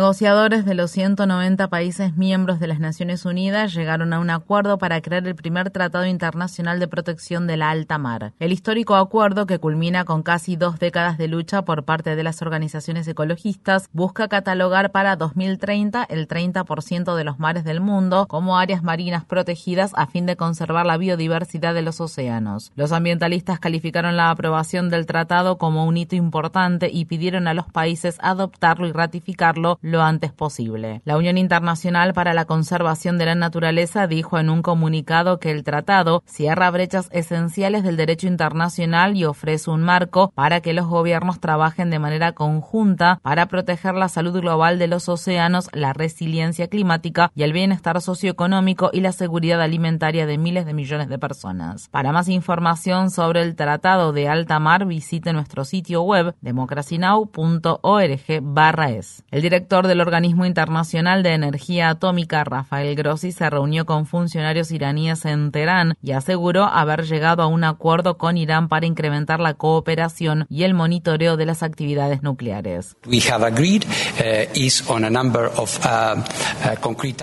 Negociadores de los 190 países miembros de las Naciones Unidas llegaron a un acuerdo para crear el primer Tratado Internacional de Protección de la Alta Mar. El histórico acuerdo, que culmina con casi dos décadas de lucha por parte de las organizaciones ecologistas, busca catalogar para 2030 el 30% de los mares del mundo como áreas marinas protegidas a fin de conservar la biodiversidad de los océanos. Los ambientalistas calificaron la aprobación del tratado como un hito importante y pidieron a los países adoptarlo y ratificarlo lo antes posible. La Unión Internacional para la Conservación de la Naturaleza dijo en un comunicado que el tratado cierra brechas esenciales del derecho internacional y ofrece un marco para que los gobiernos trabajen de manera conjunta para proteger la salud global de los océanos, la resiliencia climática y el bienestar socioeconómico y la seguridad alimentaria de miles de millones de personas. Para más información sobre el Tratado de Alta Mar, visite nuestro sitio web democracynow.org/es. El director del Organismo Internacional de Energía Atómica, Rafael Grossi, se reunió con funcionarios iraníes en Teherán y aseguró haber llegado a un acuerdo con Irán para incrementar la cooperación y el monitoreo de las actividades nucleares.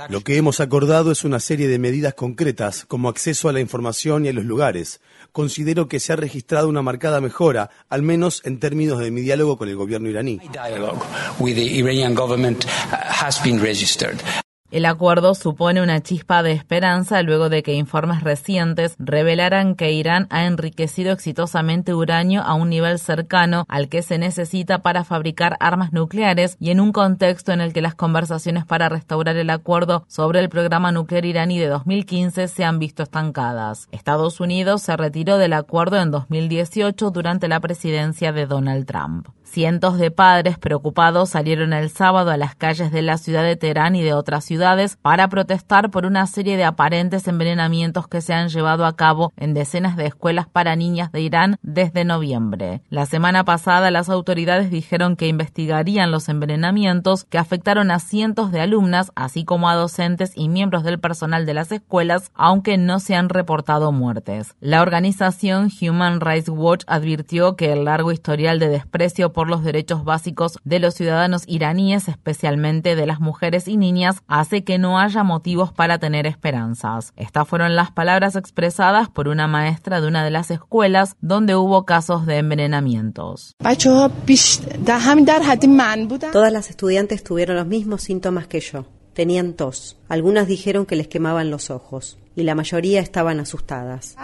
Lo que hemos acordado es una serie de medidas concretas, como acceso a la información y a los lugares. Considero que se ha registrado una marcada mejora, al menos en términos de mi diálogo con el gobierno iraní. Uh, has been registered. El acuerdo supone una chispa de esperanza luego de que informes recientes revelaran que Irán ha enriquecido exitosamente uranio a un nivel cercano al que se necesita para fabricar armas nucleares y en un contexto en el que las conversaciones para restaurar el acuerdo sobre el programa nuclear iraní de 2015 se han visto estancadas. Estados Unidos se retiró del acuerdo en 2018 durante la presidencia de Donald Trump. Cientos de padres preocupados salieron el sábado a las calles de la ciudad de Teherán y de otras ciudades para protestar por una serie de aparentes envenenamientos que se han llevado a cabo en decenas de escuelas para niñas de Irán desde noviembre. La semana pasada las autoridades dijeron que investigarían los envenenamientos que afectaron a cientos de alumnas, así como a docentes y miembros del personal de las escuelas, aunque no se han reportado muertes. La organización Human Rights Watch advirtió que el largo historial de desprecio por los derechos básicos de los ciudadanos iraníes, especialmente de las mujeres y niñas, hace que no haya motivos para tener esperanzas. Estas fueron las palabras expresadas por una maestra de una de las escuelas donde hubo casos de envenenamientos. Todas las estudiantes tuvieron los mismos síntomas que yo. Tenían tos. Algunas dijeron que les quemaban los ojos y la mayoría estaban asustadas.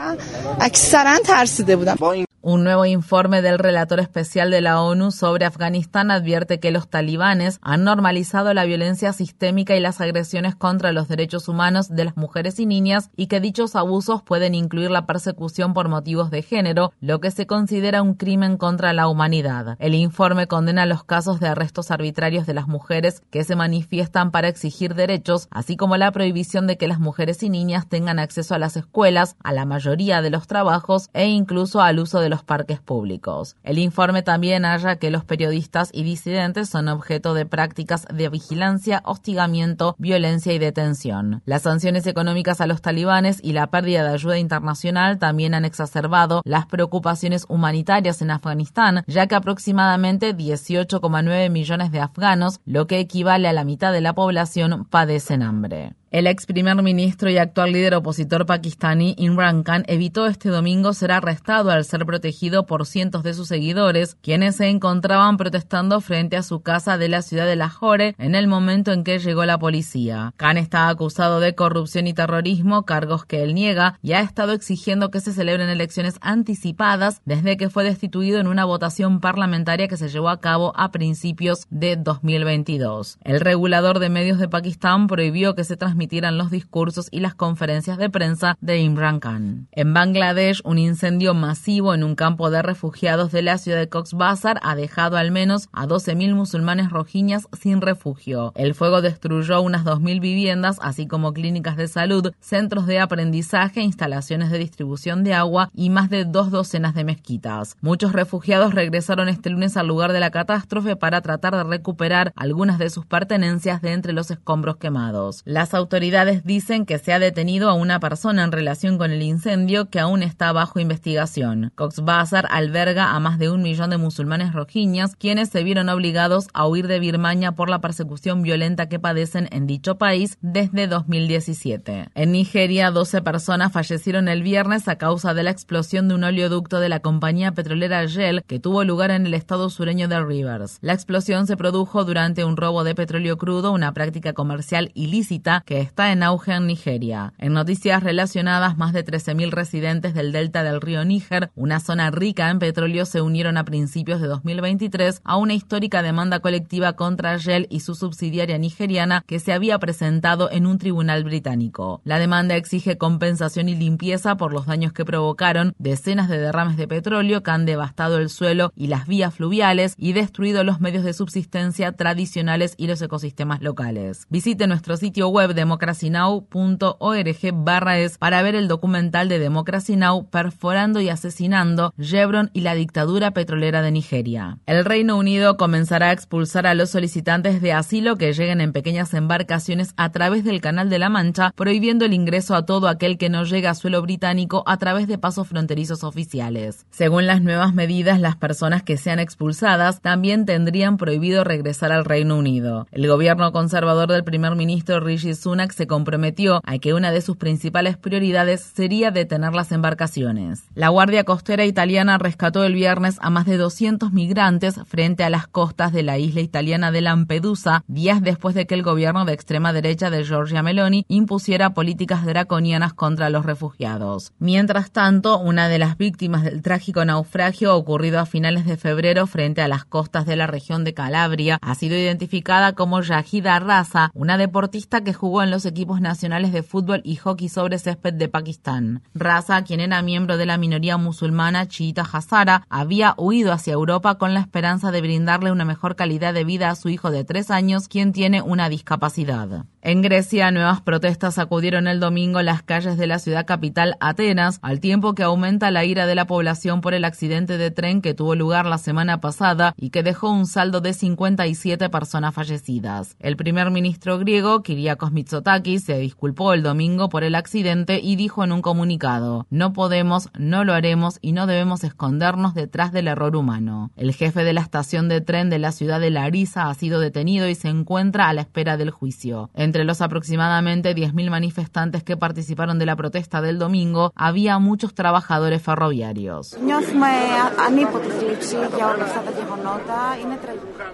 Un nuevo informe del relator especial de la ONU sobre Afganistán advierte que los talibanes han normalizado la violencia sistémica y las agresiones contra los derechos humanos de las mujeres y niñas y que dichos abusos pueden incluir la persecución por motivos de género, lo que se considera un crimen contra la humanidad. El informe condena los casos de arrestos arbitrarios de las mujeres que se manifiestan para exigir derechos, así como la prohibición de que las mujeres y niñas tengan acceso a las escuelas, a la mayoría de los trabajos e incluso al uso de los parques públicos. El informe también halla que los periodistas y disidentes son objeto de prácticas de vigilancia, hostigamiento, violencia y detención. Las sanciones económicas a los talibanes y la pérdida de ayuda internacional también han exacerbado las preocupaciones humanitarias en Afganistán, ya que aproximadamente 18,9 millones de afganos, lo que equivale a la mitad de la población, padecen hambre. El ex primer ministro y actual líder opositor pakistaní Imran Khan evitó este domingo ser arrestado al ser protegido por cientos de sus seguidores, quienes se encontraban protestando frente a su casa de la ciudad de Lahore en el momento en que llegó la policía. Khan está acusado de corrupción y terrorismo, cargos que él niega, y ha estado exigiendo que se celebren elecciones anticipadas desde que fue destituido en una votación parlamentaria que se llevó a cabo a principios de 2022. El regulador de medios de Pakistán prohibió que se transmitiera transmitieran los discursos y las conferencias de prensa de Imran Khan. En Bangladesh, un incendio masivo en un campo de refugiados de la ciudad de Cox's Bazar ha dejado al menos a 12.000 musulmanes rojiñas sin refugio. El fuego destruyó unas 2.000 viviendas, así como clínicas de salud, centros de aprendizaje, instalaciones de distribución de agua y más de dos docenas de mezquitas. Muchos refugiados regresaron este lunes al lugar de la catástrofe para tratar de recuperar algunas de sus pertenencias de entre los escombros quemados. Las autoridades dicen que se ha detenido a una persona en relación con el incendio que aún está bajo investigación. Cox's Bazar alberga a más de un millón de musulmanes rojiñas, quienes se vieron obligados a huir de Birmania por la persecución violenta que padecen en dicho país desde 2017. En Nigeria, 12 personas fallecieron el viernes a causa de la explosión de un oleoducto de la compañía petrolera Shell que tuvo lugar en el estado sureño de Rivers. La explosión se produjo durante un robo de petróleo crudo, una práctica comercial ilícita que está en auge en Nigeria. En noticias relacionadas, más de 13.000 residentes del delta del río Níger, una zona rica en petróleo, se unieron a principios de 2023 a una histórica demanda colectiva contra Shell y su subsidiaria nigeriana que se había presentado en un tribunal británico. La demanda exige compensación y limpieza por los daños que provocaron decenas de derrames de petróleo que han devastado el suelo y las vías fluviales y destruido los medios de subsistencia tradicionales y los ecosistemas locales. Visite nuestro sitio web democracynow.org barra es para ver el documental de Democracy Now! perforando y asesinando Chevron y la dictadura petrolera de Nigeria. El Reino Unido comenzará a expulsar a los solicitantes de asilo que lleguen en pequeñas embarcaciones a través del Canal de la Mancha, prohibiendo el ingreso a todo aquel que no llega a suelo británico a través de pasos fronterizos oficiales. Según las nuevas medidas, las personas que sean expulsadas también tendrían prohibido regresar al Reino Unido. El gobierno conservador del primer ministro Rishi Sunak se comprometió a que una de sus principales prioridades sería detener las embarcaciones. La Guardia Costera italiana rescató el viernes a más de 200 migrantes frente a las costas de la isla italiana de Lampedusa, días después de que el gobierno de extrema derecha de Giorgia Meloni impusiera políticas draconianas contra los refugiados. Mientras tanto, una de las víctimas del trágico naufragio ocurrido a finales de febrero frente a las costas de la región de Calabria ha sido identificada como Yahida Raza, una deportista que jugó en los equipos nacionales de fútbol y hockey sobre césped de Pakistán. Raza, quien era miembro de la minoría musulmana chiita Hazara, había huido hacia Europa con la esperanza de brindarle una mejor calidad de vida a su hijo de tres años, quien tiene una discapacidad. En Grecia, nuevas protestas sacudieron el domingo las calles de la ciudad capital Atenas, al tiempo que aumenta la ira de la población por el accidente de tren que tuvo lugar la semana pasada y que dejó un saldo de 57 personas fallecidas. El primer ministro griego, Kyriakos Mitsotakis, se disculpó el domingo por el accidente y dijo en un comunicado: No podemos, no lo haremos y no debemos escondernos detrás del error humano. El jefe de la estación de tren de la ciudad de Larisa ha sido detenido y se encuentra a la espera del juicio. Entre los aproximadamente 10.000 manifestantes que participaron de la protesta del domingo, había muchos trabajadores ferroviarios.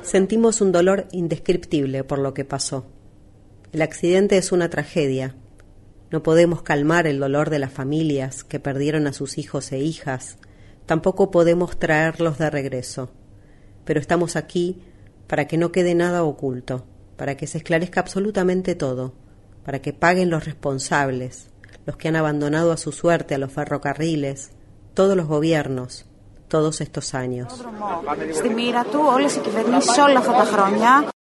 Sentimos un dolor indescriptible por lo que pasó. El accidente es una tragedia. No podemos calmar el dolor de las familias que perdieron a sus hijos e hijas. Tampoco podemos traerlos de regreso. Pero estamos aquí para que no quede nada oculto para que se esclarezca absolutamente todo, para que paguen los responsables, los que han abandonado a su suerte a los ferrocarriles, todos los gobiernos, todos estos años.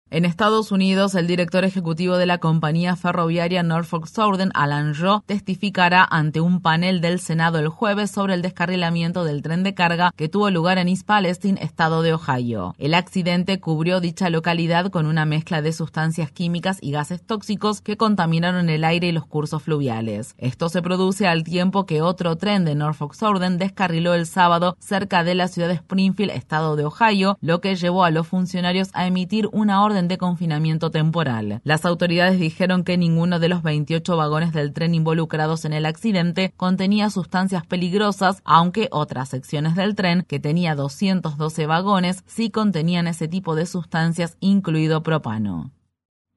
En Estados Unidos, el director ejecutivo de la compañía ferroviaria Norfolk Southern, Alan Joe, testificará ante un panel del Senado el jueves sobre el descarrilamiento del tren de carga que tuvo lugar en East Palestine, estado de Ohio. El accidente cubrió dicha localidad con una mezcla de sustancias químicas y gases tóxicos que contaminaron el aire y los cursos fluviales. Esto se produce al tiempo que otro tren de Norfolk Southern descarriló el sábado cerca de la ciudad de Springfield, estado de Ohio, lo que llevó a los funcionarios a emitir una orden de confinamiento temporal. Las autoridades dijeron que ninguno de los 28 vagones del tren involucrados en el accidente contenía sustancias peligrosas, aunque otras secciones del tren, que tenía 212 vagones, sí contenían ese tipo de sustancias, incluido propano.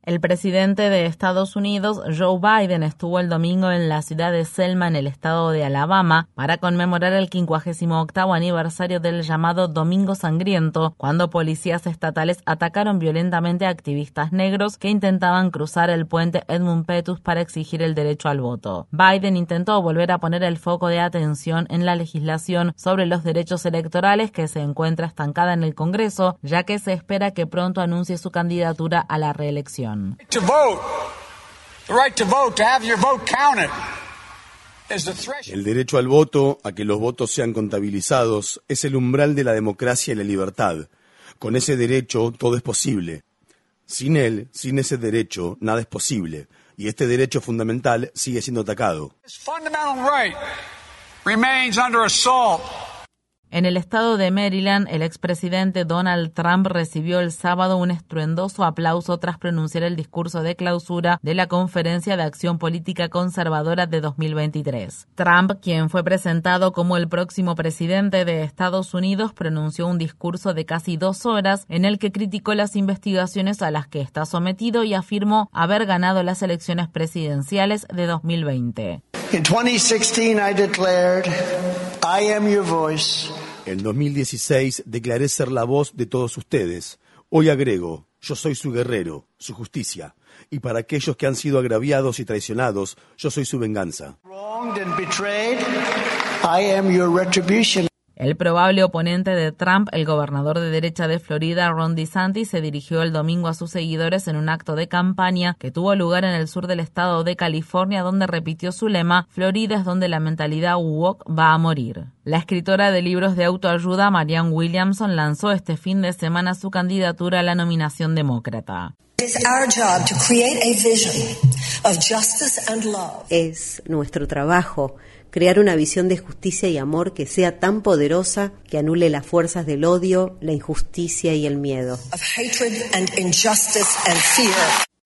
El presidente de Estados Unidos, Joe Biden, estuvo el domingo en la ciudad de Selma, en el estado de Alabama, para conmemorar el 58 aniversario del llamado Domingo Sangriento, cuando policías estatales atacaron violentamente a activistas negros que intentaban cruzar el puente Edmund Pettus para exigir el derecho al voto. Biden intentó volver a poner el foco de atención en la legislación sobre los derechos electorales que se encuentra estancada en el Congreso, ya que se espera que pronto anuncie su candidatura a la reelección. El derecho al voto, a que los votos sean contabilizados, es el umbral de la democracia y la libertad. Con ese derecho todo es posible. Sin él, sin ese derecho, nada es posible. Y este derecho fundamental sigue siendo atacado. En el estado de Maryland, el expresidente Donald Trump recibió el sábado un estruendoso aplauso tras pronunciar el discurso de clausura de la Conferencia de Acción Política Conservadora de 2023. Trump, quien fue presentado como el próximo presidente de Estados Unidos, pronunció un discurso de casi dos horas en el que criticó las investigaciones a las que está sometido y afirmó haber ganado las elecciones presidenciales de 2020. En 2016 I declared, I am your. En 2016 declaré ser la voz de todos ustedes. Hoy agrego, yo soy su guerrero, su justicia. Y para aquellos que han sido agraviados y traicionados, yo soy su venganza. El probable oponente de Trump, el gobernador de derecha de Florida, Ron DeSantis, se dirigió el domingo a sus seguidores en un acto de campaña que tuvo lugar en el sur del estado de California, donde repitió su lema, Florida es donde la mentalidad woke va a morir. La escritora de libros de autoayuda, Marianne Williamson, lanzó este fin de semana su candidatura a la nominación demócrata. Es nuestro trabajo crear una visión de justicia y amor que sea tan poderosa que anule las fuerzas del odio, la injusticia y el miedo.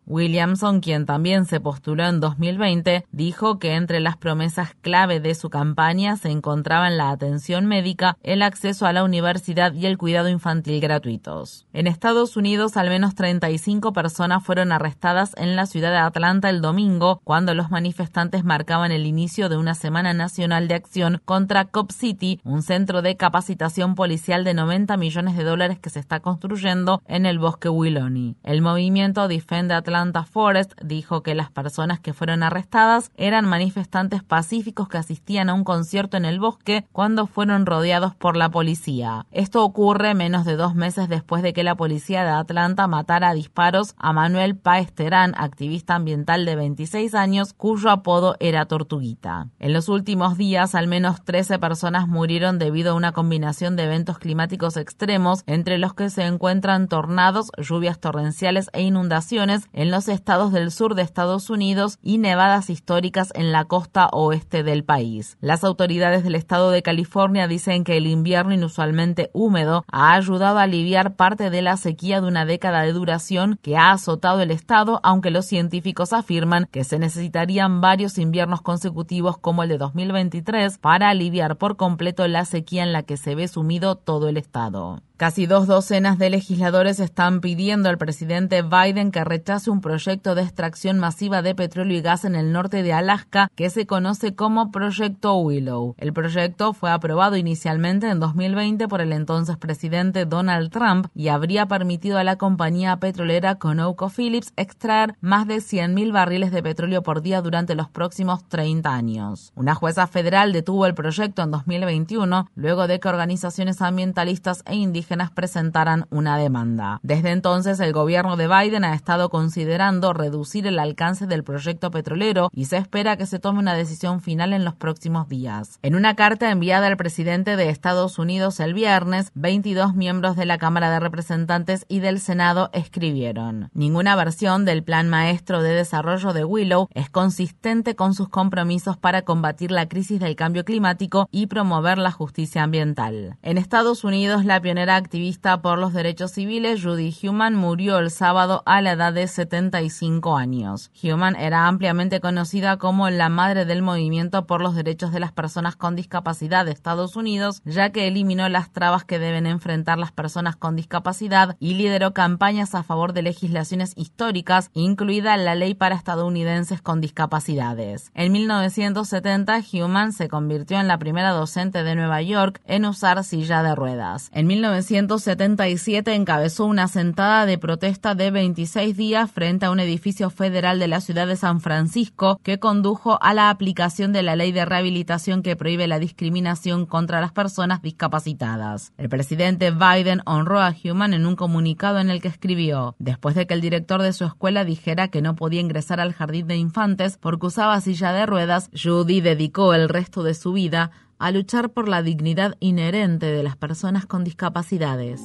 Williamson, quien también se postuló en 2020, dijo que entre las promesas clave de su campaña se encontraban la atención médica, el acceso a la universidad y el cuidado infantil gratuitos. En Estados Unidos, al menos 35 personas fueron arrestadas en la ciudad de Atlanta el domingo, cuando los manifestantes marcaban el inicio de una semana nacional de acción contra Cop City, un centro de capacitación policial de 90 millones de dólares que se está construyendo en el bosque Willoni. El movimiento Defend Atlanta Atlanta Forest dijo que las personas que fueron arrestadas eran manifestantes pacíficos que asistían a un concierto en el bosque cuando fueron rodeados por la policía. Esto ocurre menos de dos meses después de que la policía de Atlanta matara a disparos a Manuel Páez Terán, activista ambiental de 26 años, cuyo apodo era Tortuguita. En los últimos días, al menos 13 personas murieron debido a una combinación de eventos climáticos extremos, entre los que se encuentran tornados, lluvias torrenciales e inundaciones los estados del sur de Estados Unidos y nevadas históricas en la costa oeste del país. Las autoridades del estado de California dicen que el invierno inusualmente húmedo ha ayudado a aliviar parte de la sequía de una década de duración que ha azotado el estado, aunque los científicos afirman que se necesitarían varios inviernos consecutivos como el de 2023 para aliviar por completo la sequía en la que se ve sumido todo el estado. Casi dos docenas de legisladores están pidiendo al presidente Biden que rechace un proyecto de extracción masiva de petróleo y gas en el norte de Alaska que se conoce como Proyecto Willow. El proyecto fue aprobado inicialmente en 2020 por el entonces presidente Donald Trump y habría permitido a la compañía petrolera ConocoPhillips extraer más de 100.000 barriles de petróleo por día durante los próximos 30 años. Una jueza federal detuvo el proyecto en 2021 luego de que organizaciones ambientalistas e indígenas presentaran una demanda. Desde entonces, el gobierno de Biden ha estado considerando reducir el alcance del proyecto petrolero y se espera que se tome una decisión final en los próximos días. En una carta enviada al presidente de Estados Unidos el viernes, 22 miembros de la Cámara de Representantes y del Senado escribieron: Ninguna versión del Plan Maestro de Desarrollo de Willow es consistente con sus compromisos para combatir la crisis del cambio climático y promover la justicia ambiental. En Estados Unidos, la pionera activista por los derechos civiles Judy Human murió el sábado a la edad de 75 años. Human era ampliamente conocida como la madre del movimiento por los derechos de las personas con discapacidad de Estados Unidos, ya que eliminó las trabas que deben enfrentar las personas con discapacidad y lideró campañas a favor de legislaciones históricas, incluida la ley para estadounidenses con discapacidades. En 1970, Human se convirtió en la primera docente de Nueva York en usar silla de ruedas. En 1977 encabezó una sentada de protesta de 26 días frente a un edificio federal de la ciudad de San Francisco que condujo a la aplicación de la ley de rehabilitación que prohíbe la discriminación contra las personas discapacitadas. El presidente Biden honró a Human en un comunicado en el que escribió, después de que el director de su escuela dijera que no podía ingresar al jardín de infantes porque usaba silla de ruedas, Judy dedicó el resto de su vida a luchar por la dignidad inherente de las personas con discapacidades.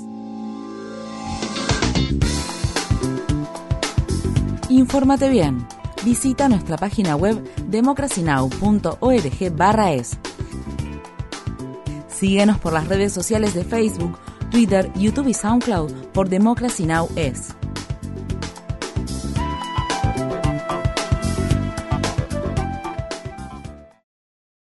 Infórmate bien. Visita nuestra página web democracynow.org/es. Síguenos por las redes sociales de Facebook, Twitter, YouTube y SoundCloud por Democracy Now! es.